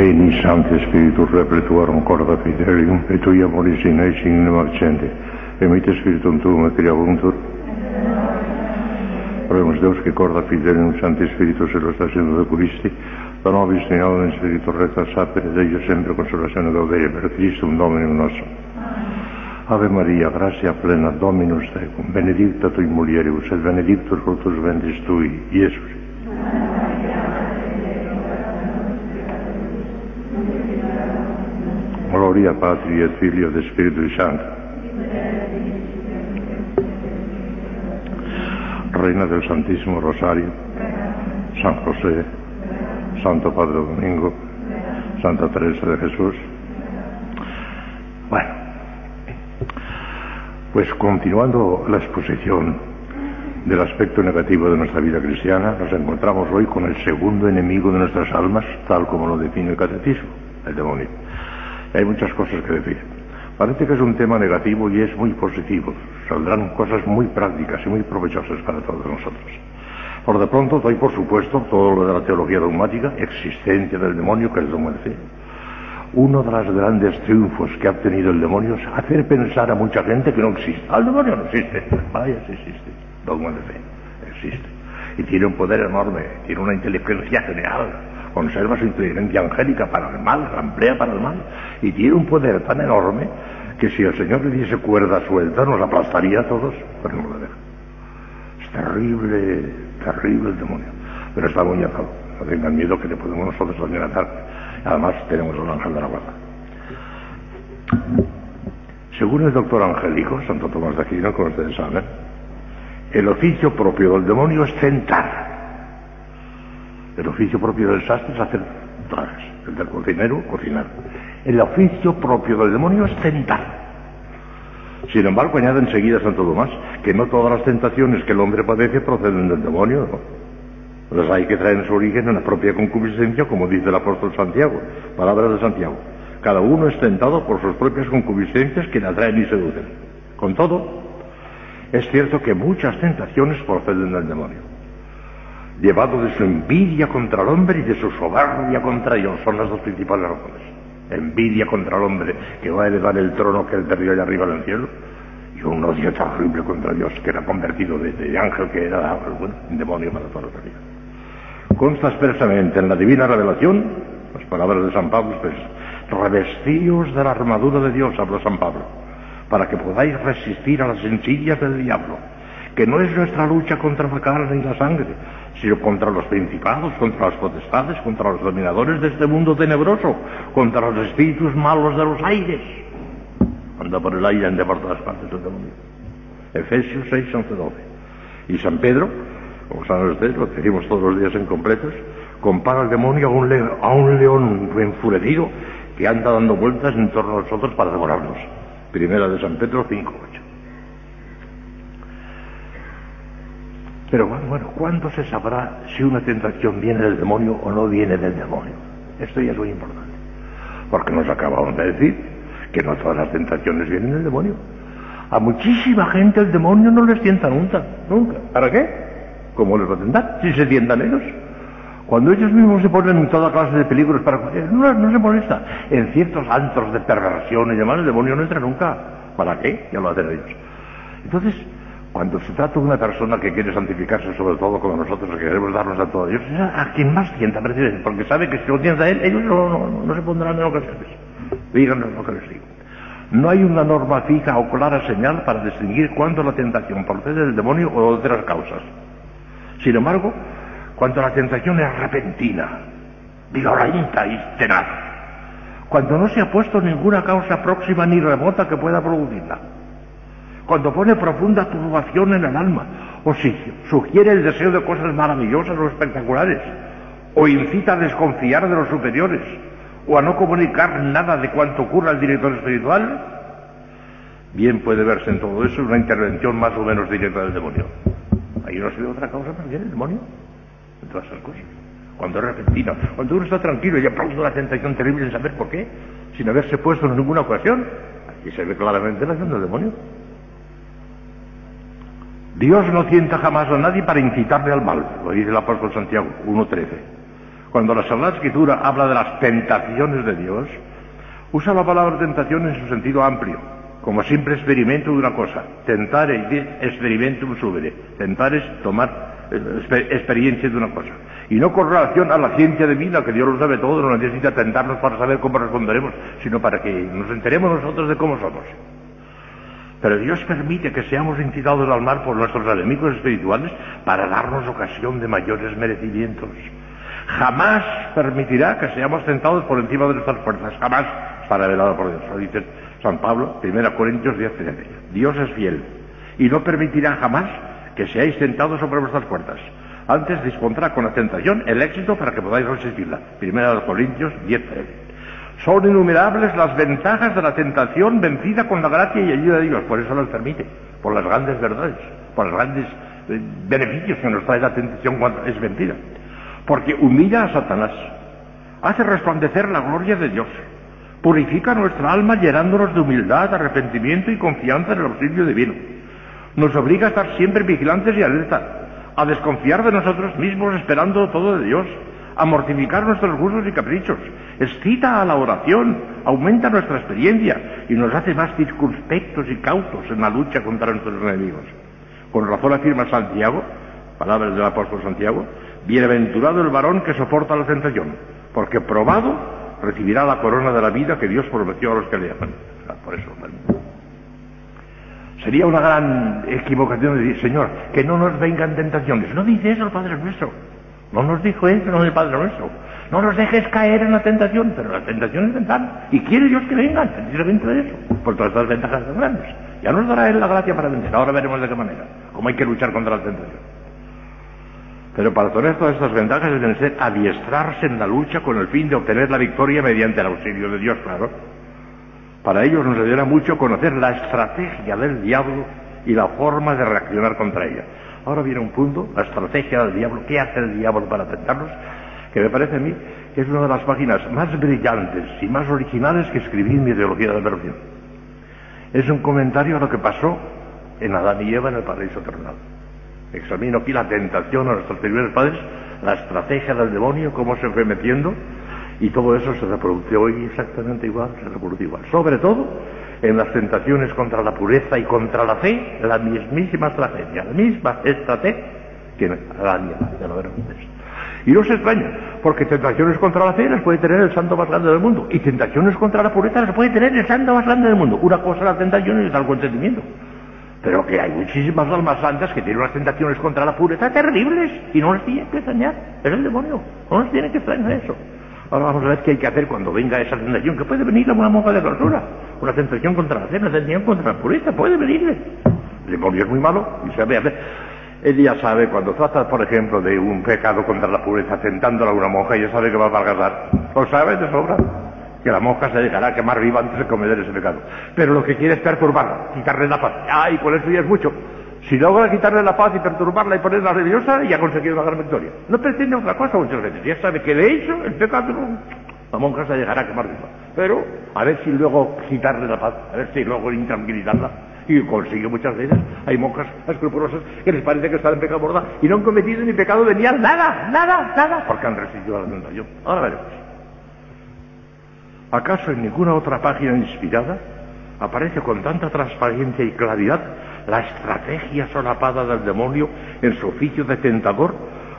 Veni, Santo Spiritus, repletuarum corda fidelium, et tuia moris in eis in accende. Emite Spiritum tuum et criabuntur. Oremus Deus que corda fidelium, Santo Spiritus, se lo está haciendo de Curisti, da nobis in Spiritus recta sapere, de sempre consolazione dovere, per Christum Dominum nostro. Ave Maria, gratia plena, Dominus tecum, benedicta tui mulieribus, et benedictus fructus ventris tui, Iesus. Gloria Patri et Filio et Spiritus Sancto. Reina del Santísimo Rosario, San José, Santo Padre Domingo, Santa Teresa de Jesús. Bueno, pues continuando la exposición del aspecto negativo de nuestra vida cristiana, nos encontramos hoy con el segundo enemigo de nuestras almas, tal como lo define el catecismo, el demonio. Hay muchas cosas que decir. Parece que es un tema negativo y es muy positivo. Saldrán cosas muy prácticas y muy provechosas para todos nosotros. Por de pronto doy por supuesto todo lo de la teología dogmática, existencia del demonio, que es dogma de fe. Uno de los grandes triunfos que ha obtenido el demonio es hacer pensar a mucha gente que no existe. Ah, el demonio no existe. Vaya, sí existe. Dogma de fe. Existe. Y tiene un poder enorme, tiene una inteligencia genial, conserva su inteligencia angélica para el mal, la emplea para el mal, y tiene un poder tan enorme que si el Señor le diese cuerda suelta nos aplastaría a todos, pero no lo deja. Es terrible, terrible el demonio, pero está muy atado. No tengan miedo que le podemos nosotros también atar. Además tenemos un ángel de la guarda. Según el doctor angélico, Santo Tomás de Aquino, como ustedes saben, el oficio propio del demonio es tentar. El oficio propio del sastre es hacer trajes. El del cocinero, cocinar. El oficio propio del demonio es tentar. Sin embargo, añade enseguida Santo Tomás que no todas las tentaciones que el hombre padece proceden del demonio. Las hay que traen su origen en la propia concupiscencia, como dice el apóstol Santiago, palabras de Santiago. Cada uno es tentado por sus propias concupiscencias que le atraen y seducen. Con todo, es cierto que muchas tentaciones proceden del demonio llevado de su envidia contra el hombre y de su soberbia contra Dios. Son las dos principales razones. Envidia contra el hombre que va a heredar el trono que él perdió allá arriba en el cielo y un odio terrible contra Dios que era convertido de, ángel que era demonio para toda la vida. Consta expresamente en la divina revelación, las palabras de San Pablo, pues, revestíos de la armadura de Dios, habla San Pablo, para que podáis resistir a las sencillas del diablo, que no es nuestra lucha contra la carne y la sangre, sino contra los principados, contra las potestades, contra los dominadores de este mundo tenebroso, contra los espíritus malos de los aires. Anda por el aire, anda por todas partes del demonio. Efesios 6, 11, 12. Y San Pedro, como saben ustedes, lo decimos todos los días en completos, compara al demonio a un, león, a un león enfurecido que anda dando vueltas en torno a nosotros para devorarnos. Primera de San Pedro 5, Pero bueno, bueno, ¿cuándo se sabrá si una tentación viene del demonio o no viene del demonio? Esto ya es muy importante. Porque nos acabamos de decir que no todas las tentaciones vienen del demonio. A muchísima gente el demonio no les tienta nunca, nunca. ¿Para qué? ¿Cómo les va a tentar? Si se tientan ellos. Cuando ellos mismos se ponen en toda clase de peligros para... No, no se molesta. En ciertos antros de perversión y demás, el demonio no entra nunca. ¿Para qué? Ya lo hacen ellos. Entonces, cuando se trata de una persona que quiere santificarse, sobre todo como nosotros que queremos darnos a todos a quien más tienta, presidente, porque sabe que si lo tienta él, ellos no se pondrán en ocasiones. Díganos lo que les digo. No hay una norma fija o clara señal para distinguir cuándo la tentación procede del demonio o de otras causas. Sin embargo, cuando la tentación es repentina, violenta y tenaz, cuando no se ha puesto ninguna causa próxima ni remota que pueda producirla, cuando pone profunda turbación en el alma, o si sugiere el deseo de cosas maravillosas o espectaculares, o incita a desconfiar de los superiores, o a no comunicar nada de cuanto ocurra al director espiritual, bien puede verse en todo eso una intervención más o menos directa del demonio. Ahí no se ve otra causa más bien el demonio, en todas esas cosas. Cuando es repentino, cuando uno está tranquilo y pronto la tentación terrible en saber por qué, sin haberse puesto en ninguna ocasión, aquí se ve claramente la acción del demonio. Dios no tienta jamás a nadie para incitarle al mal, lo dice el apóstol Santiago 1.13. Cuando la Sagrada Escritura habla de las tentaciones de Dios, usa la palabra tentación en su sentido amplio, como simple experimento de una cosa. Tentar experimentum subere. Tentar es tomar eh, experiencia de una cosa. Y no con relación a la ciencia divina, que Dios lo sabe todo, no necesita tentarnos para saber cómo responderemos, sino para que nos enteremos nosotros de cómo somos. Pero Dios permite que seamos incitados al mal por nuestros enemigos espirituales para darnos ocasión de mayores merecimientos. Jamás permitirá que seamos tentados por encima de nuestras fuerzas. Jamás está revelado por Dios. Lo dice San Pablo, 1 Corintios 10, 13. Dios es fiel y no permitirá jamás que seáis tentados sobre vuestras fuerzas. Antes dispondrá con la tentación el éxito para que podáis resistirla. 1 Corintios 10, 13. Son innumerables las ventajas de la tentación vencida con la gracia y ayuda de Dios. Por eso nos permite, por las grandes verdades, por los grandes eh, beneficios que nos trae la tentación cuando es vencida. Porque humilla a Satanás, hace resplandecer la gloria de Dios, purifica nuestra alma llenándonos de humildad, arrepentimiento y confianza en el auxilio divino. Nos obliga a estar siempre vigilantes y alerta, a desconfiar de nosotros mismos esperando todo de Dios, a mortificar nuestros gustos y caprichos, excita a la oración, aumenta nuestra experiencia y nos hace más circunspectos y cautos en la lucha contra nuestros enemigos. Con razón afirma Santiago, palabras del apóstol Santiago, bienaventurado el varón que soporta la tentación, porque probado recibirá la corona de la vida que Dios prometió a los que le aman. Por eso, Sería una gran equivocación decir, Señor, que no nos vengan tentaciones. No dice eso el Padre nuestro. No nos dijo eso no el Padre nuestro. No nos dejes caer en la tentación, pero la tentación es ventar. Y quiere Dios que vengan, precisamente de eso, por todas estas ventajas tan grandes. Ya nos dará Él la gracia para vencer. Ahora veremos de qué manera, cómo hay que luchar contra la tentación. Pero para tener todas estas ventajas deben ser adiestrarse en la lucha con el fin de obtener la victoria mediante el auxilio de Dios, claro. Para ellos nos ayudará mucho conocer la estrategia del diablo y la forma de reaccionar contra ella. Ahora viene un punto, la estrategia del diablo, ¿qué hace el diablo para tentarnos? Que me parece a mí que es una de las páginas más brillantes y más originales que escribí en mi ideología de la versión. Es un comentario a lo que pasó en Adán y Eva en el paraíso terrenal. Examino aquí la tentación a nuestros primeros padres, la estrategia del demonio, cómo se fue metiendo, y todo eso se reproduce hoy exactamente igual, se reproduce igual. Sobre todo en las tentaciones contra la pureza y contra la fe, la mismísima estrategia, la misma estrategia que la ya lo Y no se extraña, porque tentaciones contra la fe las puede tener el santo más grande del mundo, y tentaciones contra la pureza las puede tener el santo más grande del mundo. Una cosa es la tentación y otra el consentimiento. Pero que hay muchísimas almas santas que tienen unas tentaciones contra la pureza terribles y no les tiene que extrañar. Es el demonio. No les tiene que extrañar eso. Ahora vamos a ver qué hay que hacer cuando venga esa tentación, que puede venir una monja de clausura, una tentación contra la fe, una tentación contra la pureza, puede venirle. El demonio es muy malo y sabe hacer. Él ya sabe, cuando trata, por ejemplo, de un pecado contra la pureza, tentándola a una monja, ya sabe que va a fracasar. Lo sabe de sobra. Que la monja se dejará quemar viva antes de cometer ese pecado. Pero lo que quiere es perturbarla, quitarle la paz. ¡Ay, por eso ya es mucho! Si logra quitarle la paz y perturbarla y ponerla nerviosa, ya ha conseguido una gran victoria. No pretende otra cosa muchas veces. Ya sabe que de hecho el pecado la monja se llegará a quemar viva. Pero a ver si luego quitarle la paz, a ver si luego intranquilizarla. Y consigue muchas veces. Hay monjas escrupulosas que les parece que están en pecado borda y no han cometido ni pecado venial, nada, nada, nada, porque han resistido la tentación. Ahora veremos. ¿Acaso en ninguna otra página inspirada aparece con tanta transparencia y claridad la estrategia solapada del demonio en su oficio de tentador,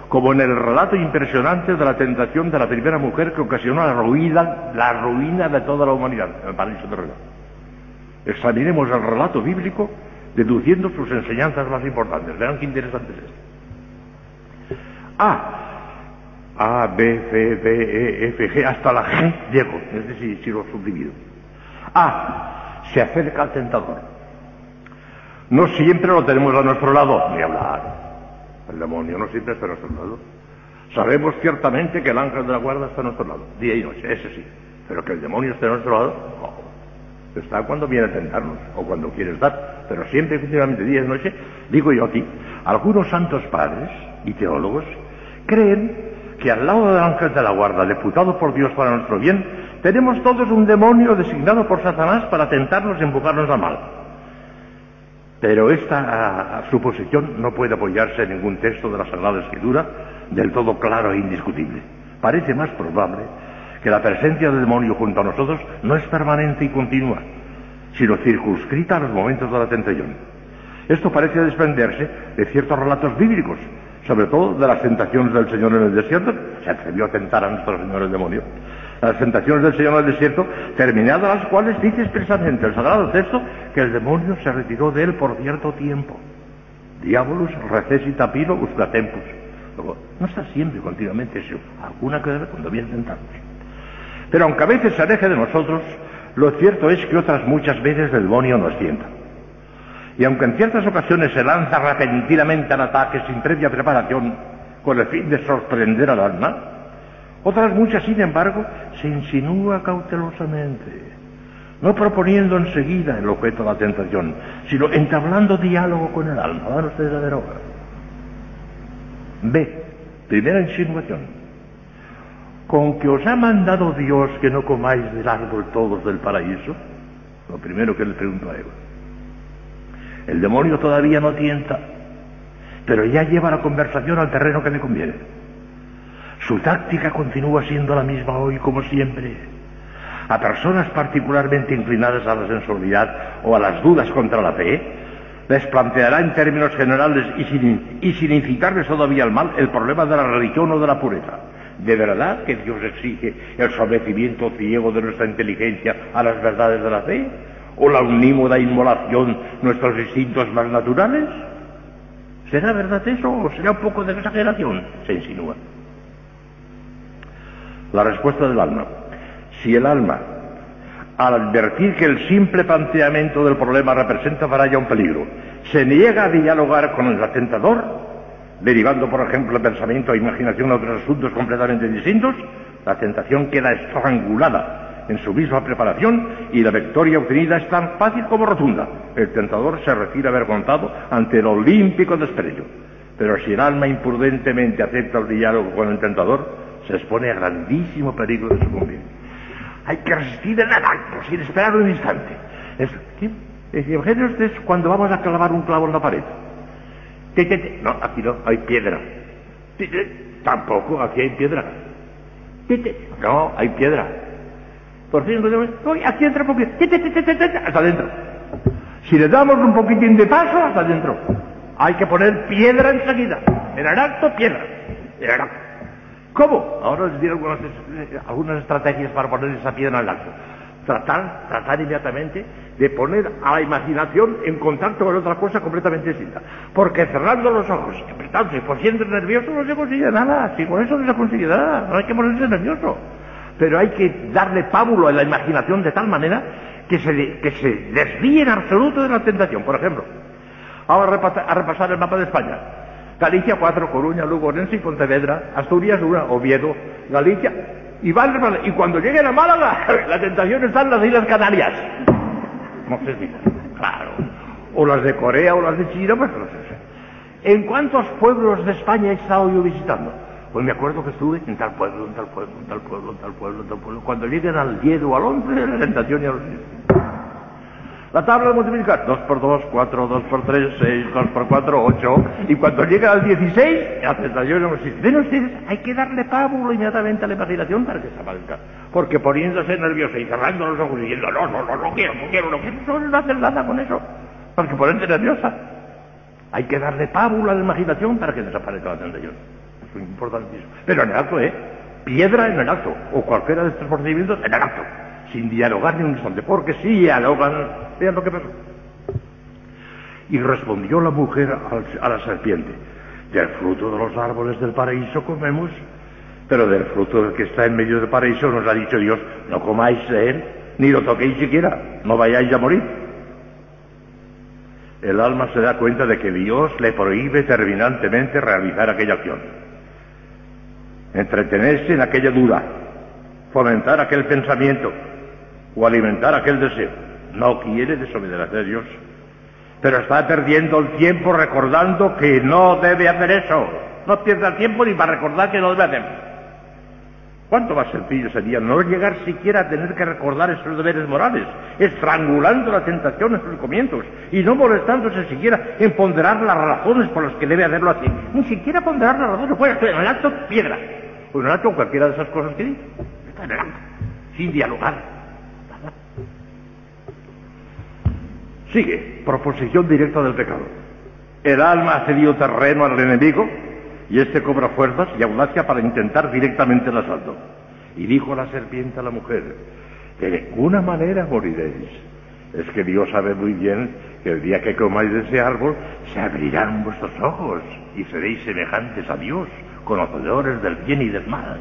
como en el relato impresionante de la tentación de la primera mujer que ocasionó la ruina, la ruina de toda la humanidad en el paraíso terrenal. Examinemos el relato bíblico deduciendo sus enseñanzas más importantes. Vean qué interesante es esto. A. A, B, C, D, E, F, G, hasta la G llego, es decir, si lo subdivido. A. Se acerca al tentador. No siempre lo tenemos a nuestro lado, ni hablar. El demonio no siempre está a nuestro lado. Sabemos ciertamente que el ángel de la guarda está a nuestro lado, día y noche, ese sí. Pero que el demonio esté a nuestro lado, no. Está cuando viene a tentarnos o cuando quiere estar. Pero siempre, efectivamente, día y noche, digo yo aquí, algunos santos padres y teólogos creen que al lado del ángel de la guarda, deputado por Dios para nuestro bien, tenemos todos un demonio designado por Satanás para tentarnos y empujarnos al mal. Pero esta suposición no puede apoyarse en ningún texto de la Sagrada Escritura del todo claro e indiscutible. parece más probable que la presencia del demonio junto a nosotros no es permanente y continua, sino circunscrita a los momentos de la tentación. Esto parece desprenderse de ciertos relatos bíblicos, sobre todo de las tentaciones del Señor en el desierto, se atrevió a tentar a nuestro Señor el demonio, las tentaciones del Señor en el desierto, terminadas las cuales dice expresamente el Sagrado Texto que el demonio se retiró de él por cierto tiempo. Diabolus recesita pilo tempus. Luego, no está siempre continuamente eso, alguna que cuando viene tentarnos. Pero aunque a veces se aleje de nosotros, lo cierto es que otras muchas veces el demonio nos sienta. Y aunque en ciertas ocasiones se lanza repentinamente al ataque sin previa preparación, con el fin de sorprender al alma, otras muchas, sin embargo, se insinúa cautelosamente, no proponiendo enseguida el objeto de la tentación, sino entablando diálogo con el alma. Van ustedes a ver ahora. B. Primera insinuación. Con que os ha mandado Dios que no comáis del árbol todos del paraíso. Lo primero que le pregunto a Eva. El demonio todavía no tienta, pero ya lleva la conversación al terreno que le conviene. Su táctica continúa siendo la misma hoy como siempre. A personas particularmente inclinadas a la sensualidad o a las dudas contra la fe, les planteará en términos generales y sin, incitarles todavía al mal el problema de la religión o de la pureza. ¿De verdad que Dios exige el sometimiento ciego de nuestra inteligencia a las verdades de la fe? ¿O la unímoda inmolación nuestros instintos más naturales? ¿Será verdad eso o será un poco de exageración? Se insinúa. La respuesta del alma. Si el alma, al advertir que el simple planteamiento del problema representa para ella un peligro, se niega a dialogar con el atentador, derivando, por ejemplo, el pensamiento e imaginación a otros asuntos completamente distintos, la tentación queda estrangulada en su misma preparación y la victoria obtenida es tan fácil como rotunda. El tentador se retira avergonzado ante el olímpico desprecio. Pero si el alma imprudentemente acepta el diálogo con el tentador, se expone a grandísimo peligro de sucumbir. Hay que resistir el acto, sin esperar un instante. Es, ustedes cuando vamos a clavar un clavo en la pared. No, aquí no, hay piedra. Tampoco, aquí hay piedra. No, hay piedra. Por fin, aquí entra poquito. Hasta adentro. Si le damos un poquitín de paso, hasta adentro. Hay que poner piedra enseguida. En el acto, piedra. El acto. ¿Cómo? Ahora les diré algunas, estrategias para poner esa piedra en el acto. Tratar, tratar inmediatamente de poner a la imaginación en contacto con otra cosa completamente distinta. Porque cerrando los ojos, apretándose, por siendo nervioso no se consigue nada. Si con eso no se consigue nada, no hay que ponerse nervioso. Pero hay que darle pábulo a la imaginación de tal manera que se, que se desvíe en absoluto de la tentación. Por ejemplo, ahora a repasar el mapa de España. Galicia 4, Coruña, Lugo, Orense y Pontevedra, Asturias 1, Oviedo, Galicia, y van y cuando lleguen a Málaga, la tentación está en las Islas Canarias. No sé si, claro. O las de Corea o las de China, pues no sé. ¿En cuántos pueblos de España he estado yo visitando? Pues me acuerdo que estuve en tal pueblo, en tal pueblo, en tal pueblo, en tal pueblo, en tal pueblo. Cuando lleguen al 10 o al 11, la tentación ya lo la tabla de multiplicar, 2 por 2, 4, 2 por 3, 6, 2 por 4, 8. Y cuando llega al 16, la tentación no existe. Ven ustedes, hay que darle pábulo inmediatamente a la imaginación para que se amalca. Porque poniéndose nerviosa y cerrando los ojos y diciendo, no, no, no, no quiero, no quiero, no quiero, no, no hacer nada con eso. Porque ponerte nerviosa. Hay que darle pábulo a la imaginación para que desaparezca la tentación. Eso es importantísimo. Pero en el acto, ¿eh? Piedra en el acto. O cualquiera de estos procedimientos en el acto sin dialogar ni un instante, porque si dialogan, vean lo que pasó. Y respondió la mujer a la serpiente, del fruto de los árboles del paraíso comemos, pero del fruto del que está en medio del paraíso nos ha dicho Dios, no comáis de él, ni lo toquéis siquiera, no vayáis a morir. El alma se da cuenta de que Dios le prohíbe terminantemente realizar aquella acción. Entretenerse en aquella duda, fomentar aquel pensamiento, o alimentar aquel deseo. No quiere desobedecer a Dios, pero está perdiendo el tiempo recordando que no debe hacer eso. No pierda el tiempo ni para recordar que no debe hacer. ¿Cuánto más sencillo sería no llegar siquiera a tener que recordar esos deberes morales, estrangulando la tentación en sus comienzos y no molestándose siquiera en ponderar las razones por las que debe hacerlo así? Ni siquiera ponderar las razones, pues en el acto piedra. o en el acto cualquiera de esas cosas que dice. Está en el acto, sin dialogar. Sigue, proposición directa del pecado. El alma ha cedido terreno al enemigo y éste cobra fuerzas y audacia para intentar directamente el asalto. Y dijo la serpiente a la mujer, de ninguna manera moriréis. Es que Dios sabe muy bien que el día que comáis de ese árbol se abrirán vuestros ojos y seréis semejantes a Dios, conocedores del bien y del mal.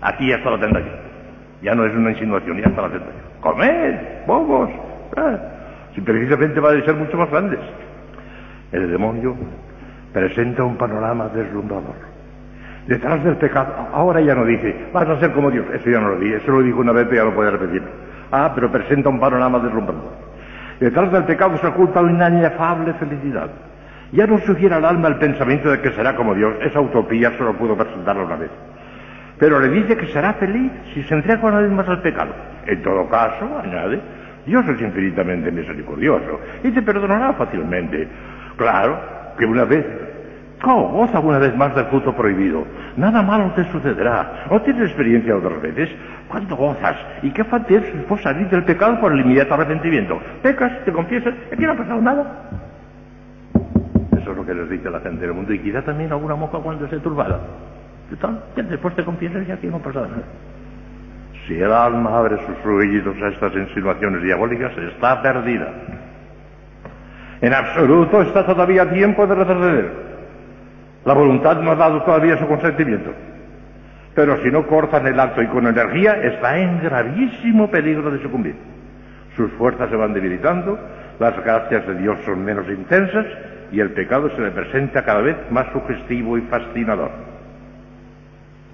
Aquí ya está la tentación. Ya no es una insinuación, ya está la tentación. Comed, bobos. Ah, si precisamente va a ser mucho más grandes. El demonio presenta un panorama deslumbrador. Detrás del pecado, ahora ya no dice, vas a ser como Dios, eso ya no lo dije, eso lo dijo una vez, pero ya lo puede repetir. Ah, pero presenta un panorama deslumbrador. Detrás del pecado se oculta una inefable felicidad. Ya no sugiere al alma el pensamiento de que será como Dios, esa utopía solo pudo presentarla una vez. Pero le dice que será feliz si se entrega una vez más al pecado. En todo caso, añade, Dios es infinitamente misericordioso y te perdonará fácilmente. Claro que una vez Oh, goza una vez más del fruto prohibido. Nada malo te sucederá. ¿No tienes experiencia otras veces? ¿Cuándo gozas? ¿Y qué fácil es salir del pecado por el inmediato arrepentimiento? Pecas, te confiesas, aquí no ha pasado nada. Eso es lo que les dice la gente del mundo. Y quizá también alguna moca cuando esté turbada. Después te confiesas y aquí no ha pasado nada. Si el alma abre sus oídos a estas insinuaciones diabólicas, está perdida. En absoluto está todavía tiempo de retroceder. La voluntad no ha dado todavía su consentimiento. Pero si no cortan el acto y con energía, está en gravísimo peligro de sucumbir. Sus fuerzas se van debilitando, las gracias de Dios son menos intensas y el pecado se le presenta cada vez más sugestivo y fascinador.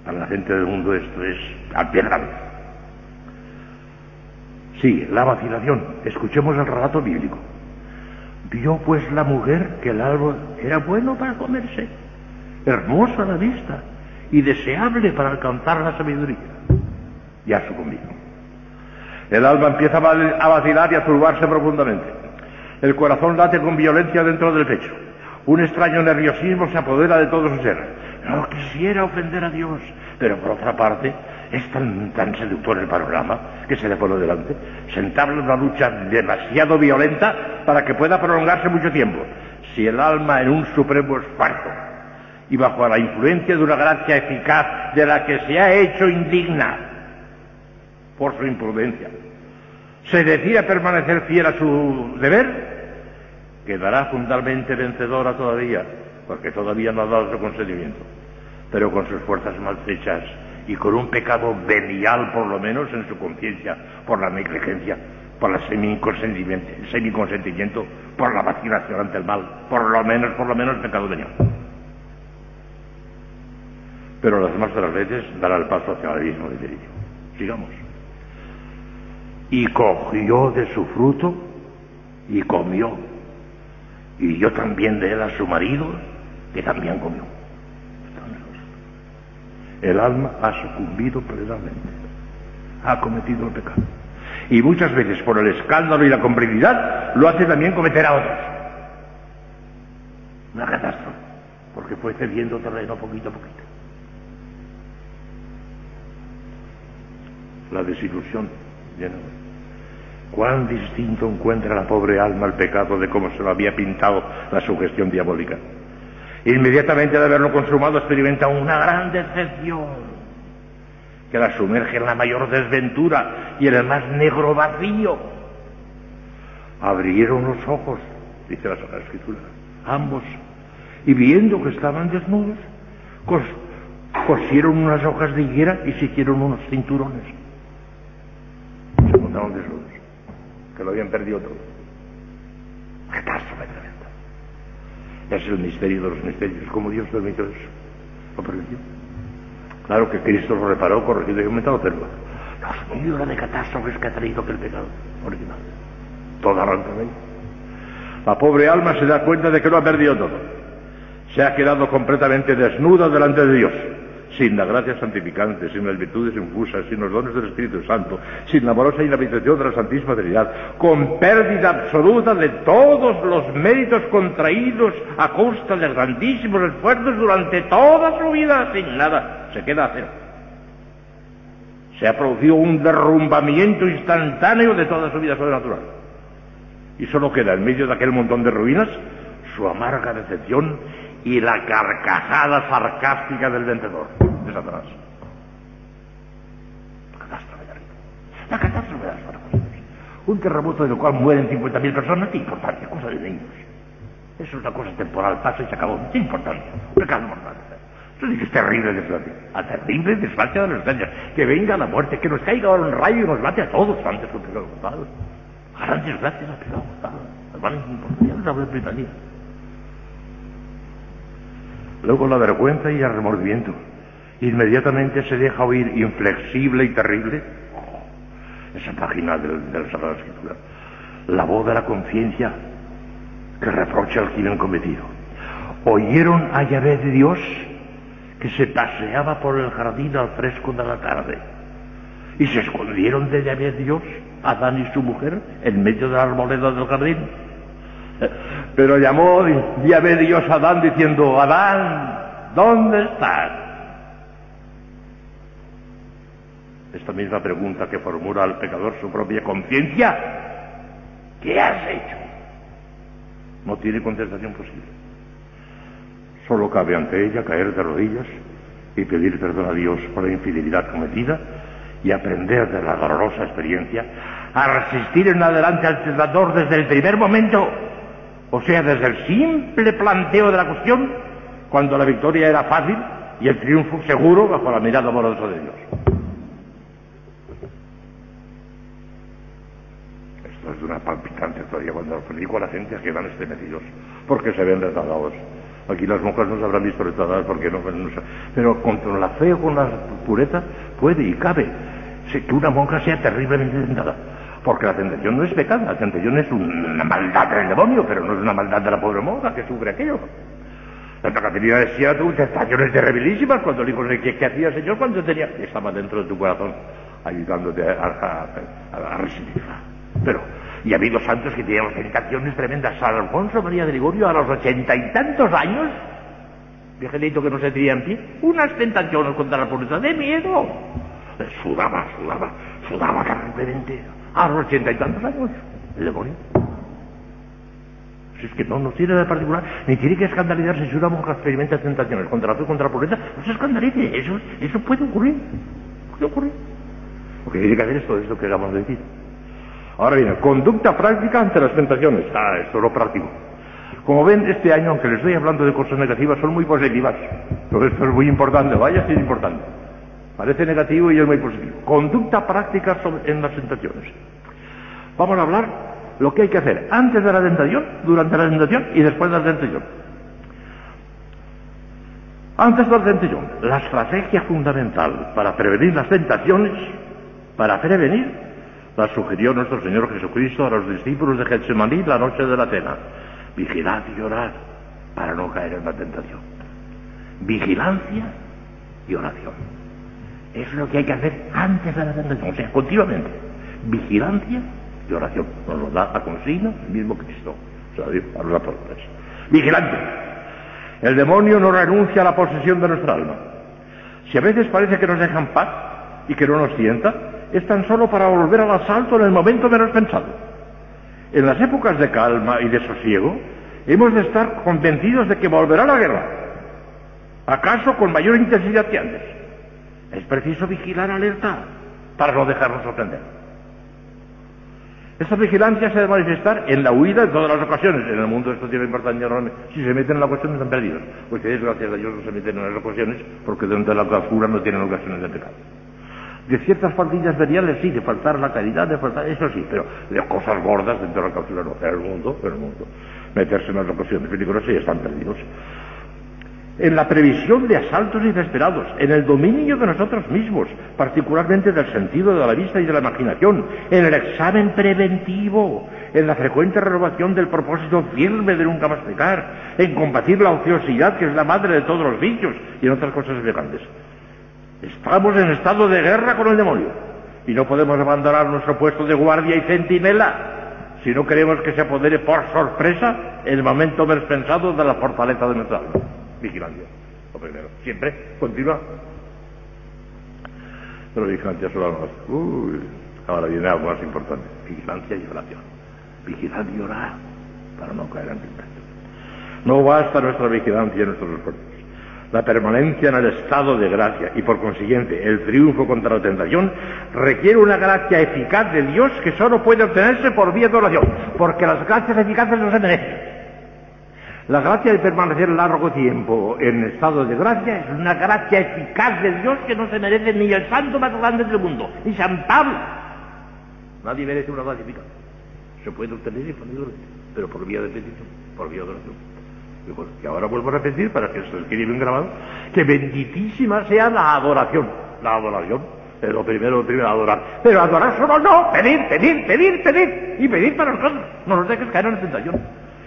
Para la gente del mundo esto es apiedrado. Sí, la vacilación. Escuchemos el relato bíblico. Vio pues la mujer que el árbol era bueno para comerse hermosa a la vista y deseable para alcanzar la sabiduría. Ya sucumbido. El alma empieza a vacilar y a turbarse profundamente. El corazón late con violencia dentro del pecho. Un extraño nerviosismo se apodera de todo su ser. No quisiera ofender a Dios, pero por otra parte es tan, tan seductor el panorama que se le pone delante. Se entabla una lucha demasiado violenta para que pueda prolongarse mucho tiempo. Si el alma en un supremo esfuerzo y bajo la influencia de una gracia eficaz de la que se ha hecho indigna por su imprudencia, se decide permanecer fiel a su deber, quedará fundamentalmente vencedora todavía, porque todavía no ha dado su consentimiento, pero con sus fuerzas maltrechas y con un pecado venial por lo menos en su conciencia por la negligencia, por el semiconsentimiento, por la vacilación ante el mal, por lo menos, por lo menos pecado venial pero las demás de las veces dará el paso hacia el abismo de delirio. Sigamos. Y cogió de su fruto y comió. Y yo también de él a su marido, que también comió. El alma ha sucumbido plenamente. Ha cometido el pecado. Y muchas veces por el escándalo y la complicidad lo hace también cometer a otros. Una catástrofe. Porque fue cediendo terreno poquito a poquito. la desilusión. Cuán distinto encuentra la pobre alma el pecado de cómo se lo había pintado la sugestión diabólica. Inmediatamente de haberlo consumado experimenta una gran decepción que la sumerge en la mayor desventura y en el más negro vacío. Abrieron los ojos, dice la Sagrada Escritura, ambos, y viendo que estaban desnudos, cosieron unas hojas de higuera y se hicieron unos cinturones de desnudos, que lo habían perdido todo. Tremenda. Es el misterio de los misterios, como Dios permitió eso. Lo permitió. Claro que Cristo lo reparó, corregido y aumentado, pero los millones de catástrofes que ha traído aquel pecado original. Toda la La pobre alma se da cuenta de que lo ha perdido todo. Se ha quedado completamente desnuda delante de Dios sin la gracia santificante, sin las virtudes infusas, sin los dones del Espíritu Santo, sin la amorosa inhabitación de la Santísima Trinidad, con pérdida absoluta de todos los méritos contraídos a costa de grandísimos esfuerzos durante toda su vida, sin nada, se queda a cero. se ha producido un derrumbamiento instantáneo de toda su vida sobrenatural. Y solo queda en medio de aquel montón de ruinas su amarga decepción y la carcajada sarcástica del vencedor, de Satanás. Catástrofe de arriba. La catástrofe de las Un terremoto de lo cual mueren 50.000 personas, qué importancia, cosa de niños. Eso es una cosa temporal, pasa y se acabó. Qué importancia, pecado mortal. Eso es terrible desgracia. A terrible desgracia de los daños. Que venga la muerte, que nos caiga ahora un rayo y nos mate a todos antes un pecado mortal. Gran desgracia al pecado mortal. Hermano, importancia de la Britanía. Luego la vergüenza y el remordimiento. Inmediatamente se deja oír inflexible y terrible esa página de, la Sagrada Escritura. La voz de la conciencia que reprocha al crimen cometido. Oyeron a Yahvé de Dios que se paseaba por el jardín al fresco de la tarde. Y se escondieron de Yahvé Dios, Adán y su mujer, en medio de la arboleda del jardín. Pero llamó Yahvé Dios a Adán diciendo, Adán, ¿dónde estás? Esta misma pregunta que formula al pecador su propia conciencia, ¿qué has hecho? No tiene contestación posible. Solo cabe ante ella caer de rodillas y pedir perdón a Dios por la infidelidad cometida y aprender de la dolorosa experiencia a resistir en adelante al tentador desde el primer momento, o sea, desde el simple planteo de la cuestión, cuando la victoria era fácil y el triunfo seguro bajo la mirada amorosa de Dios. Esto es de una palpitante todavía cuando lo predico a la gente que van estremecidos porque se ven retardados. Aquí las monjas no se habrán visto retardadas porque no, no Pero contra la fe o con la pureza puede y cabe que una monja sea terriblemente tentada. Porque la tentación no es pecado, la tentación es una maldad del demonio, pero no es una maldad de la pobre monja que sufre aquello. Santa Caterina decía tú tentaciones terribilísimas cuando le dijo ¿qué, hacía el Señor cuando tenía? Estaba dentro de tu corazón, ayudándote a, a. Pero y ha habido santos que tenían tentaciones tremendas. San Alfonso María de Ligorio, a los ochenta y tantos años, viejito que no se tenía en pie, unas tentaciones contra la pobreza de miedo. Sudaba, sudaba, sudaba terriblemente. A los ochenta y tantos años, el demonio. Si es que no, no tiene de particular, ni tiene que escandalizarse si una mujer experimenta tentaciones contra la fe contra la pobreza, no se escandalice, eso, eso puede ocurrir, puede ocurrir. Lo que tiene que hacer es todo esto que acabamos de decir. Ahora bien, conducta práctica ante las tentaciones. Ah, esto es lo práctico. Como ven, este año, aunque les estoy hablando de cosas negativas, son muy positivas. Pero esto es muy importante, vaya si es importante. Parece negativo y es muy positivo. Conducta práctica en las tentaciones. Vamos a hablar lo que hay que hacer antes de la tentación, durante la tentación y después de la tentación. Antes de la tentación, la estrategia fundamental para prevenir las tentaciones, para prevenir la sugirió nuestro Señor Jesucristo a los discípulos de Getsemaní la noche de la cena. Vigilad y orad para no caer en la tentación. Vigilancia y oración. Es lo que hay que hacer antes de la tentación, o sea, continuamente. Vigilancia y oración. Nos lo da a consigna el mismo Cristo. O sea, a los apóstoles. Vigilante. El demonio no renuncia a la posesión de nuestra alma. Si a veces parece que nos dejan paz y que no nos sienta, es tan solo para volver al asalto en el momento menos pensado. En las épocas de calma y de sosiego, hemos de estar convencidos de que volverá la guerra, acaso con mayor intensidad que antes. Es preciso vigilar alerta para no dejarnos sorprender. Esta vigilancia se debe manifestar en la huida en todas las ocasiones. En el mundo esto tiene importancia enorme. Si se meten en la cuestión están perdidos. Ustedes, gracias a Dios, no se meten en las ocasiones porque de la clausura no tienen ocasiones de pecado. De ciertas faldillas veniales sí, de faltar la caridad, de faltar, eso sí, pero de cosas gordas dentro de la clausura no, el mundo, el mundo. Meterse en las ocasiones peligrosas y están perdidos. En la previsión de asaltos inesperados, en el dominio de nosotros mismos, particularmente del sentido de la vista y de la imaginación, en el examen preventivo, en la frecuente renovación del propósito firme de nunca más pecar, en combatir la ociosidad que es la madre de todos los vicios y en otras cosas semejantes. Estamos en estado de guerra con el demonio y no podemos abandonar nuestro puesto de guardia y centinela si no queremos que se apodere por sorpresa el momento pensado de la fortaleza de nuestra alma. Vigilancia, lo primero. Siempre, continúa. Pero vigilancia solo Uy, ahora viene algo más importante. Vigilancia y oración. Vigilar y orar para no caer en tentación. No basta nuestra vigilancia y nuestros esfuerzos. La permanencia en el estado de gracia y por consiguiente el triunfo contra la tentación requiere una gracia eficaz de Dios que solo puede obtenerse por vía de oración, porque las gracias eficaces no se merecen. La gracia de permanecer largo tiempo en estado de gracia es una gracia eficaz de Dios que no se merece ni el santo más grande del mundo, ni San Pablo. Nadie merece una gracia eficaz. Se puede obtener pero por vía de petición, por vía de oración. Y ahora vuelvo a repetir para que se quede bien grabado, que benditísima sea la adoración. La adoración es lo primero, lo primero, adorar. Pero adorar solo no, pedir, pedir, pedir, pedir. Y pedir para nosotros. No nos dejes caer en la tentación.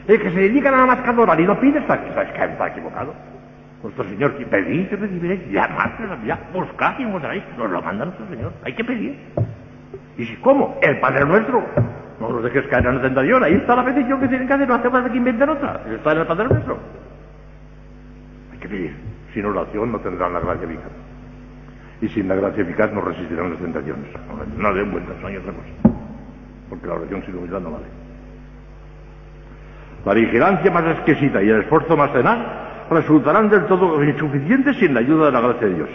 El que se dedica nada más que adorar y no pide está, está, equivocado. Nuestro Señor, pedid y recibiréis, llamad, ya, buscad y encontraréis. Nos lo manda nuestro Señor. Hay que pedir. ¿Y si, cómo? El Padre Nuestro. No los dejes caer en la tentación. Ahí está la petición que tienen que hacer. No hace falta que inventen otra. Está en el Padre Nuestro. Hay que pedir. Sin oración no tendrán la gracia eficaz. Y sin la gracia eficaz no resistirán las tentaciones. No den vueltas, no hay otra cosa. Porque la oración sin humildad no vale. La vigilancia más exquisita y el esfuerzo más tenaz resultarán del todo insuficientes sin la ayuda de la gracia de Dios.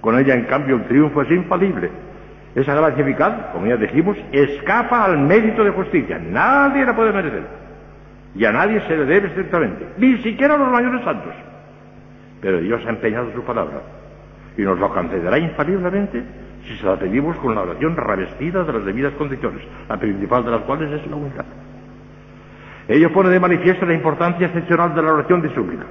Con ella, en cambio, el triunfo es infalible esa gracia eficaz, como ya dijimos, escapa al mérito de justicia. Nadie la puede merecer. Y a nadie se le debe estrictamente, ni siquiera a los mayores santos. Pero Dios ha empeñado su palabra y nos lo concederá infaliblemente si se la pedimos con la oración revestida de las debidas condiciones, la principal de las cuales es la humildad. Ello pone de manifiesto la importancia excepcional de la oración de súplica.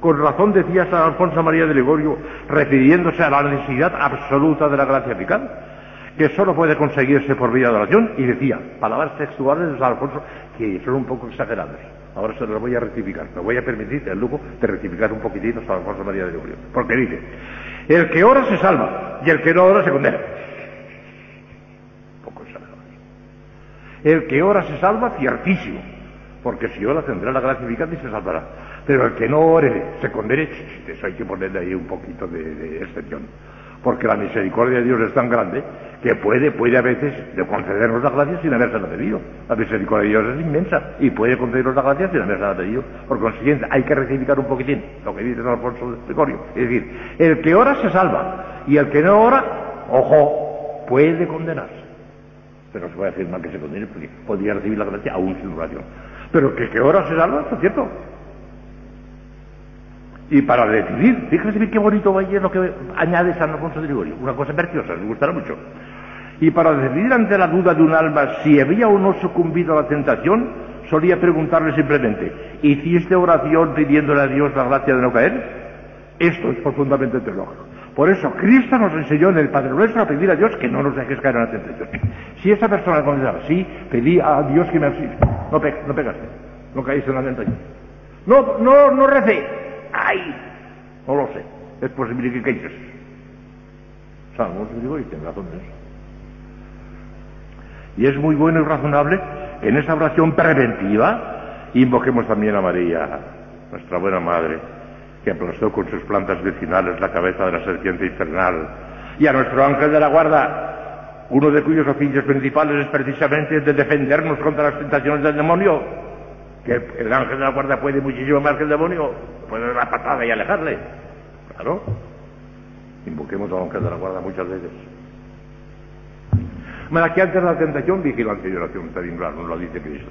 Con razón decía San Alfonso María de Ligorio, refiriéndose a la necesidad absoluta de la gracia eficaz, que solo puede conseguirse por vía de oración, y decía, palabras textuales de San Alfonso que son un poco exageradas. Ahora se las voy a rectificar. Me voy a permitir el lujo de rectificar un poquitito San Alfonso María de Gregorio. Porque dice, el que ora se salva y el que no ora se condena. Un poco exagerado. El que ora se salva, ciertísimo. Porque si ora tendrá la gracia y se salvará. Pero el que no ore se condena, eso hay que ponerle ahí un poquito de, de excepción porque la misericordia de Dios es tan grande que puede, puede a veces concedernos la gracia sin haberse pedido. La misericordia de Dios es inmensa y puede concedernos la gracia sin haberse pedido. Por consiguiente, hay que rectificar un poquitín lo que dice San Alfonso de Gregorio. Es decir, el que ora se salva y el que no ora, ojo, puede condenarse. Pero se puede decir mal que se condene porque podría recibir la gracia aún sin oración. Pero que que ora se salva, es cierto. Y para decidir, fíjese qué bonito vaya lo que añade San Alfonso de Gregorio, una cosa preciosa, me gustará mucho. Y para decidir ante la duda de un alma si había o no sucumbido a la tentación, solía preguntarle simplemente, ¿hiciste oración pidiéndole a Dios la gracia de no caer? Esto es profundamente teológico. Por eso Cristo nos enseñó en el Padre Nuestro a pedir a Dios que no nos dejes caer en la tentación. Si esa persona contestaba, sí, pedí a Dios que me asiste, no, no pegaste, no caíste en la tentación. No, no, no recé, ¡Ay! No lo sé. Es posible que caigas. Salmos, digo, y tiene razón eso. Y es muy bueno y razonable que en esa oración preventiva invoquemos también a María, nuestra buena madre, que aplastó con sus plantas vecinales la cabeza de la serpiente infernal, y a nuestro ángel de la guarda, uno de cuyos oficios principales es precisamente de defendernos contra las tentaciones del demonio, que el ángel de la guarda puede muchísimo más que el demonio, puede dar patada y alejarle. Claro. Invoquemos al ángel de la guarda muchas veces. Bueno, que antes de la tentación, vigilancia y oración, bien claro, nos lo dice Cristo.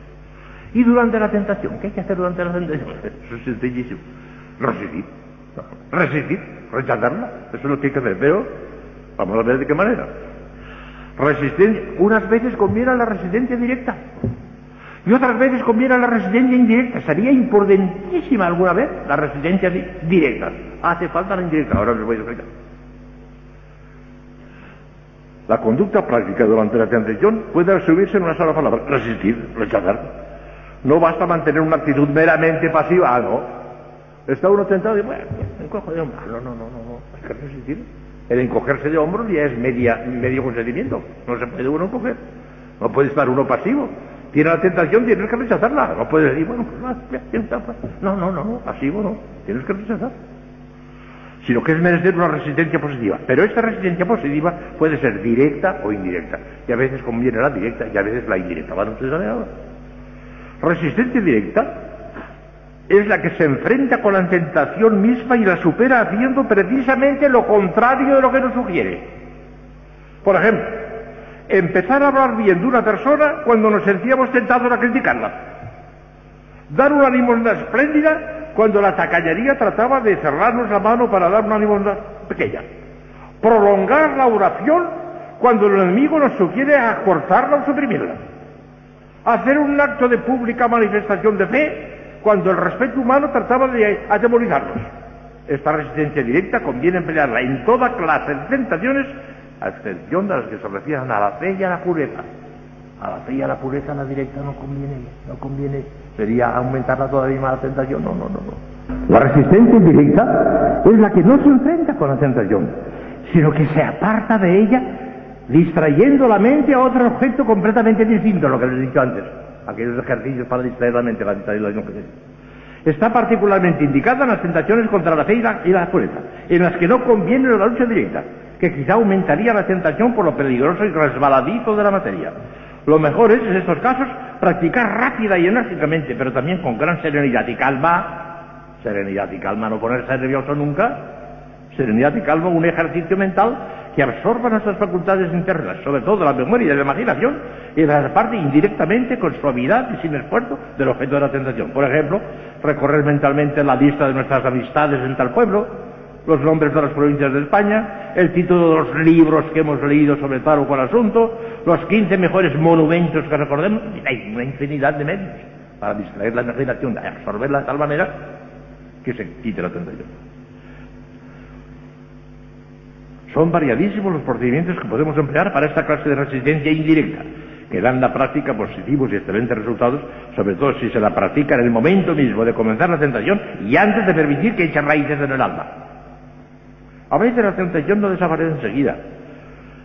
Y durante la tentación, ¿qué hay que hacer durante la tentación? Eso es sencillísimo. Resistir. Resistir, rechazarla. Eso es lo que hay que hacer. Pero, vamos a ver de qué manera. Resistencia. Unas veces conviene la resistencia directa. Y otras veces conviene la resistencia indirecta. Sería imprudentísima alguna vez la resistencia directa. Hace falta la indirecta. Ahora os voy a explicar. La conducta práctica durante la tentación puede resumirse en una sola palabra. Resistir, rechazar. No basta mantener una actitud meramente pasiva. Ah, no. Está uno tentado y bueno, encojo de hombros. No, no, no, no. Hay que resistir. El encogerse de hombros ya es media, medio consentimiento. No se puede uno encoger. No puede estar uno pasivo. Tiene la tentación, tienes que rechazarla. No puedes decir, bueno, pues no, no, no, no, así, bueno, tienes que rechazar. sino que es menester una resistencia positiva. Pero esta resistencia positiva puede ser directa o indirecta. Y a veces conviene la directa y a veces la indirecta. ¿Van ustedes a ver ahora? Resistencia directa es la que se enfrenta con la tentación misma y la supera haciendo precisamente lo contrario de lo que nos sugiere. Por ejemplo, empezar a hablar bien de una persona cuando nos sentíamos tentados a criticarla. Dar una limosna espléndida cuando la tacañería trataba de cerrarnos la mano para dar una limosna pequeña. Prolongar la oración cuando el enemigo nos sugiere acortarla o suprimirla. Hacer un acto de pública manifestación de fe cuando el respeto humano trataba de atemorizarnos. Esta resistencia directa conviene emplearla en toda clase de tentaciones, a excepción de las que se refieren a la fe y a la pureza. A la fe y a la pureza la directa no conviene, no conviene sería aumentarla todavía más la tentación. No, no, no, no. La resistencia indirecta es la que no se enfrenta con la tentación, sino que se aparta de ella, distrayendo la mente a otro objeto completamente distinto, lo que les he dicho antes. Aquellos ejercicios para distraer la mente, para distraer la mente. Está particularmente indicada en las tentaciones contra la fe y la, y la pureza, en las que no conviene la lucha directa, que quizá aumentaría la tentación por lo peligroso y resbaladizo de la materia. Lo mejor es, en estos casos, practicar rápida y enérgicamente, pero también con gran serenidad y calma. Serenidad y calma, no ponerse nervioso nunca. Serenidad y calma, un ejercicio mental que absorba nuestras facultades internas, sobre todo la memoria y la imaginación, y la parte indirectamente, con suavidad y sin esfuerzo, del objeto de la tentación. Por ejemplo, recorrer mentalmente la lista de nuestras amistades en tal pueblo, los nombres de las provincias de España, el título de los libros que hemos leído sobre tal o cual asunto, los 15 mejores monumentos que recordemos, y hay una infinidad de medios para distraer la imaginación, absorberla de tal manera que se quite la tentación. Son variadísimos los procedimientos que podemos emplear para esta clase de resistencia indirecta, que dan la práctica positivos y excelentes resultados, sobre todo si se la practica en el momento mismo de comenzar la tentación y antes de permitir que eche raíces en el alma. A veces la tentación no desaparece enseguida.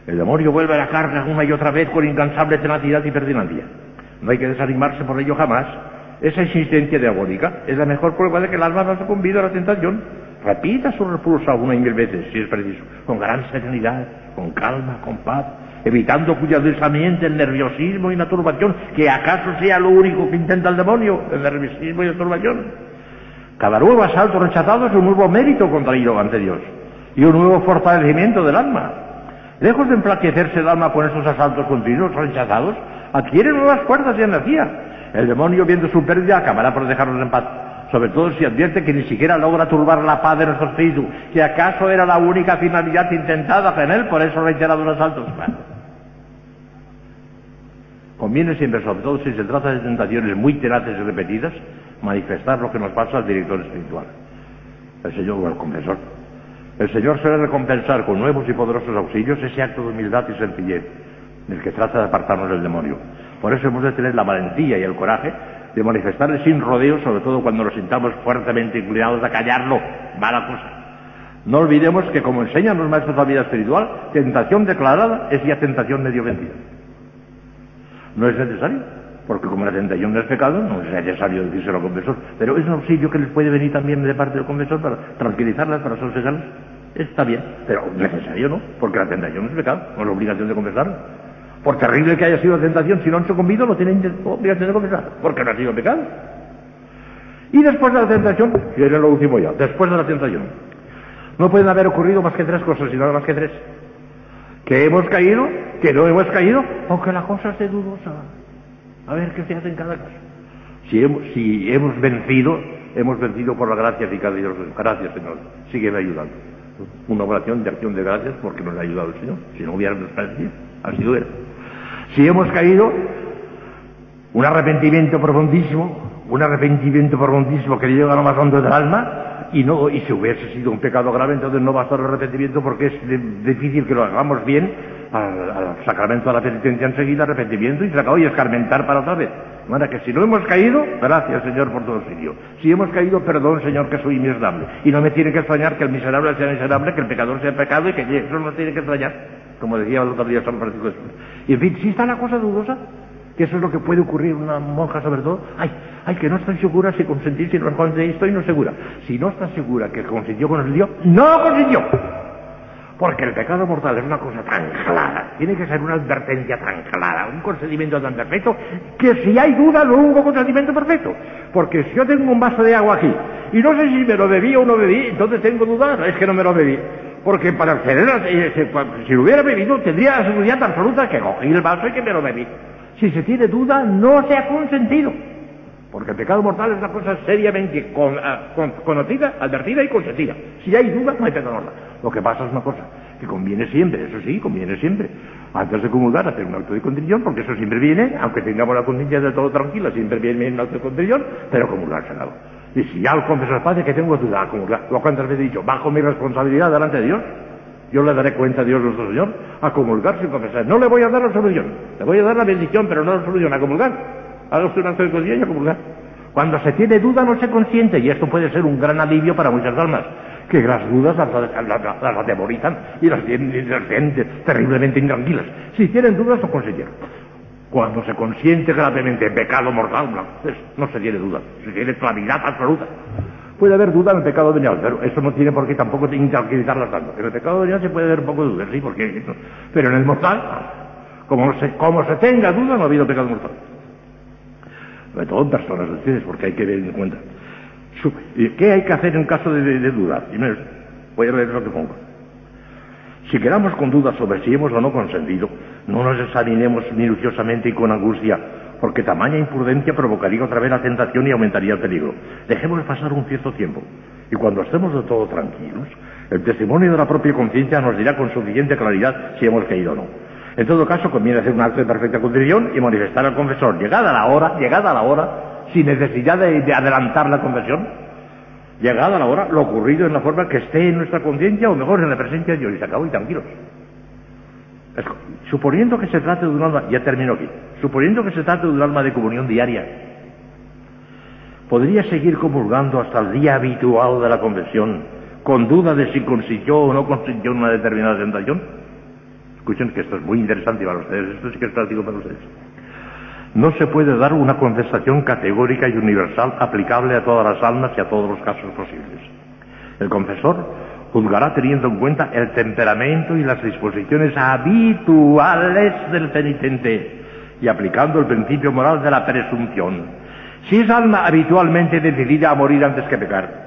El demonio vuelve a la carga una y otra vez con incansable tenacidad y pertinacia. No hay que desanimarse por ello jamás. Esa existencia diabólica es la mejor prueba de que el alma no ha sucumbido a la tentación. Repita su repulsa una y mil veces, si es preciso, con gran serenidad, con calma, con paz, evitando cuidadosamente el nerviosismo y la turbación, que acaso sea lo único que intenta el demonio, el nerviosismo y la turbación. Cada nuevo asalto rechazado es un nuevo mérito contraído ante Dios y un nuevo fortalecimiento del alma. Lejos de enflaquecerse el alma con esos asaltos continuos rechazados, adquiere nuevas fuerzas y energía. El demonio, viendo su pérdida, acabará por dejarnos en paz. Sobre todo si advierte que ni siquiera logra turbar la paz de nuestro espíritu, que acaso era la única finalidad intentada en él por esos reiterados asaltos. Conviene siempre, sobre todo si se trata de tentaciones muy tenaces y repetidas, manifestar lo que nos pasa al director espiritual, el Señor o el confesor. El Señor suele recompensar con nuevos y poderosos auxilios ese acto de humildad y sencillez del que trata de apartarnos del demonio. Por eso hemos de tener la valentía y el coraje de manifestarle sin rodeos, sobre todo cuando nos sintamos fuertemente inclinados a callarlo. Mala cosa. No olvidemos que, como enseñan los maestros de la vida espiritual, tentación declarada es ya tentación medio vencida. No es necesario, porque como la tentación no es pecado, no es necesario decírselo al confesor. Pero es un auxilio que les puede venir también de parte del confesor para tranquilizarlas, para sosegarlas. Está bien, pero necesario no, porque la tentación no es pecado, no es obligación de confesarlo. Por terrible que haya sido la tentación, si no han sucumbido, no tienen obligación de confesar, porque no ha sido pecado. Y después de la tentación, viene lo último ya, después de la tentación. No pueden haber ocurrido más que tres cosas, y nada más que tres. Que hemos caído, que no hemos caído, o que la cosa esté dudosa. A ver qué se hace en cada caso. Si hemos, vencido, hemos vencido por la gracia eficaz de Dios. Gracias, Señor. Sígueme ayudando. Una oración de acción de gracias porque nos ha ayudado el Señor. Si no hubiéramos perdido, así lo era. Si hemos caído, un arrepentimiento profundísimo, un arrepentimiento profundísimo que llega a lo más hondo del alma, y no, y si hubiese sido un pecado grave, entonces no basta el arrepentimiento porque es difícil que lo hagamos bien al, sacramento de la penitencia enseguida, arrepentimiento y se acabó y escarmentar para otra vez. De manera que si no hemos caído, gracias Señor por tu auxilio. Si hemos caído, perdón Señor que soy miserable. Y no me tiene que extrañar que el miserable sea miserable, que el pecador sea pecado y que eso no tiene que extrañar. Como decía el otro día San Francisco de Y en fin, si está la cosa dudosa, Que eso es lo que puede ocurrir una monja sobre todo. Ay, ay, que no está segura si consentir, si no consentir, estoy no segura. Si no está segura que consintió con el Dios, no consintió. Porque el pecado mortal es una cosa tan clara, tiene que ser una advertencia tan clara, un consentimiento tan perfecto, que si hay duda no hubo consentimiento perfecto. Porque si yo tengo un vaso de agua aquí y no sé si me lo bebí o no bebí, entonces tengo dudas, es que no me lo bebí. Porque para acceder, eh, si lo hubiera bebido, tendría la seguridad absoluta que cogí el vaso y que me lo bebí. Si se tiene duda, no se ha consentido. Porque el pecado mortal es una cosa seriamente ah, conocida, advertida y consentida. Si hay duda, no hay pecado mortal. Lo que pasa es una cosa, que conviene siempre, eso sí, conviene siempre, antes de comulgar, hacer un acto de contrición, porque eso siempre viene, aunque tengamos la conciencia de todo tranquila, siempre viene un acto de contrición, pero comulgar sagrado. Y si ya al confesor al Padre que tengo duda, comulgar, lo cuantas veces he dicho, bajo mi responsabilidad delante de Dios, yo le daré cuenta a Dios nuestro Señor a comulgar sin confesar. No le voy a dar la solución, le voy a dar la bendición, pero no la solución, a comulgar. Haga usted un acto de y a comulgar. Cuando se tiene duda no se consiente y esto puede ser un gran alivio para muchas almas que las dudas las, las, atemorizan y las tienen, terriblemente intranquilas. Si tienen dudas, no consintieron. Cuando se consiente gravemente pecado mortal, pues, no se tiene duda, se tiene claridad absoluta. Puede haber duda en el pecado venial, pero eso no tiene por qué tampoco intranquilizarlas tanto. En el pecado venial se puede haber un poco de duda, sí, porque... Pero en el mortal, como se, como se tenga duda, no ha habido pecado mortal sobre todo personas ustedes, porque hay que ver en cuenta. ¿Qué hay que hacer en caso de, duda? Primero, voy a leer lo que pongo. Si quedamos con dudas sobre si hemos o no consentido, no nos examinemos minuciosamente y con angustia, porque tamaña imprudencia provocaría otra vez la tentación y aumentaría el peligro. Dejemos pasar un cierto tiempo, y cuando estemos de todo tranquilos, el testimonio de la propia conciencia nos dirá con suficiente claridad si hemos caído o no. En todo caso, conviene hacer un acto de perfecta contrición y manifestar al confesor, llegada la hora, llegada la hora, sin necesidad de, adelantar la confesión, llegada la hora, lo ocurrido en la forma que esté en nuestra conciencia o mejor en la presencia de Dios. Y se acabó y tranquilos. suponiendo que se trate de un alma, ya termino aquí, suponiendo que se trate de un alma de comunión diaria, ¿podría seguir comulgando hasta el día habitual de la conversión, con duda de si consintió o no consintió una determinada tentación? Escuchen que esto es muy interesante para ustedes, esto sí que es práctico para ustedes. No se puede dar una contestación categórica y universal aplicable a todas las almas y a todos los casos posibles. El confesor juzgará teniendo en cuenta el temperamento y las disposiciones habituales del penitente y aplicando el principio moral de la presunción. Si es alma habitualmente decidida a morir antes que pecar,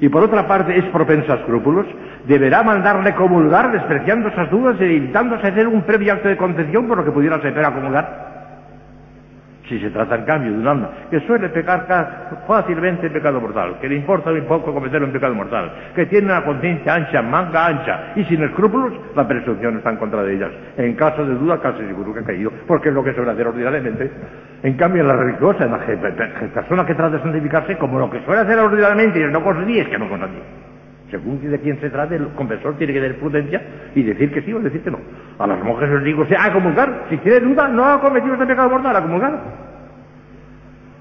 y por otra parte es propensa a escrúpulos, deberá mandarle comulgar despreciando esas dudas y evitándose hacer un previo acto de concepción por lo que pudiera ser a comulgar. Si se trata en cambio de un alma que suele pecar fácilmente en pecado mortal, que le importa muy poco cometer un pecado mortal, que tiene una conciencia ancha, manga ancha y sin escrúpulos, la presunción está en contra de ellas. En caso de duda, casi seguro que ha caído, porque es lo que suele hacer ordinariamente. En cambio, en la religiosa, en la persona que trata de santificarse, como lo que suele hacer ordinariamente y no conseguir, es que no conseguir. Según de quién se trate, el confesor tiene que tener prudencia y decir que sí o decir que no. A las monjas les digo, a comulgar. Si tiene duda, no ha cometido este pecado mortal, a comulgar.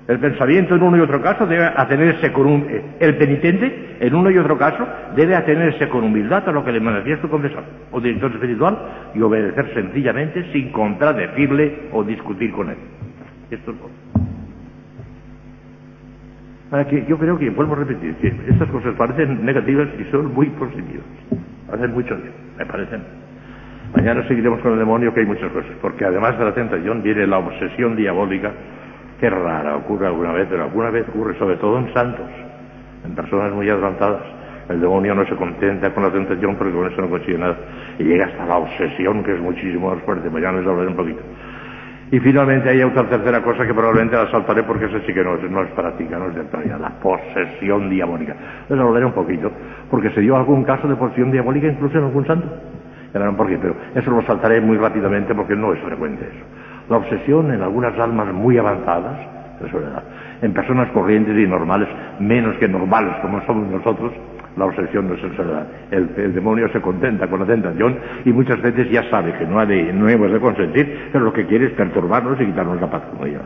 El pensamiento en uno y otro caso debe atenerse con un... Eh, el penitente, en uno y otro caso, debe atenerse con humildad a lo que le manifiesta su confesor o director espiritual y obedecer sencillamente sin contradecirle o discutir con él. Esto es todo que yo creo que, vuelvo a repetir, que estas cosas parecen negativas y son muy positivas. Hacen mucho bien, me parecen. Mañana seguiremos con el demonio, que hay muchas cosas, porque además de la tentación viene la obsesión diabólica, que rara ocurre alguna vez, pero alguna vez ocurre sobre todo en santos, en personas muy adelantadas. El demonio no se contenta con la tentación porque con eso no consigue nada. Y llega hasta la obsesión, que es muchísimo más fuerte. Mañana les hablaré un poquito. Y finalmente hay otra tercera cosa que probablemente la saltaré porque eso sí que no es, no es práctica, no es de actualidad, la posesión diabólica. Les hablaré un poquito, porque se dio algún caso de posesión diabólica incluso en algún santo. Ya verán por qué, pero eso lo saltaré muy rápidamente porque no es frecuente eso. La obsesión en algunas almas muy avanzadas, es en personas corrientes y normales, menos que normales como somos nosotros, la obsesión no es enfermedad. El, el, demonio se contenta con la tentación y muchas veces ya sabe que no, ha no hemos de consentir, pero lo que quiere es perturbarnos y quitarnos la paz, como ella.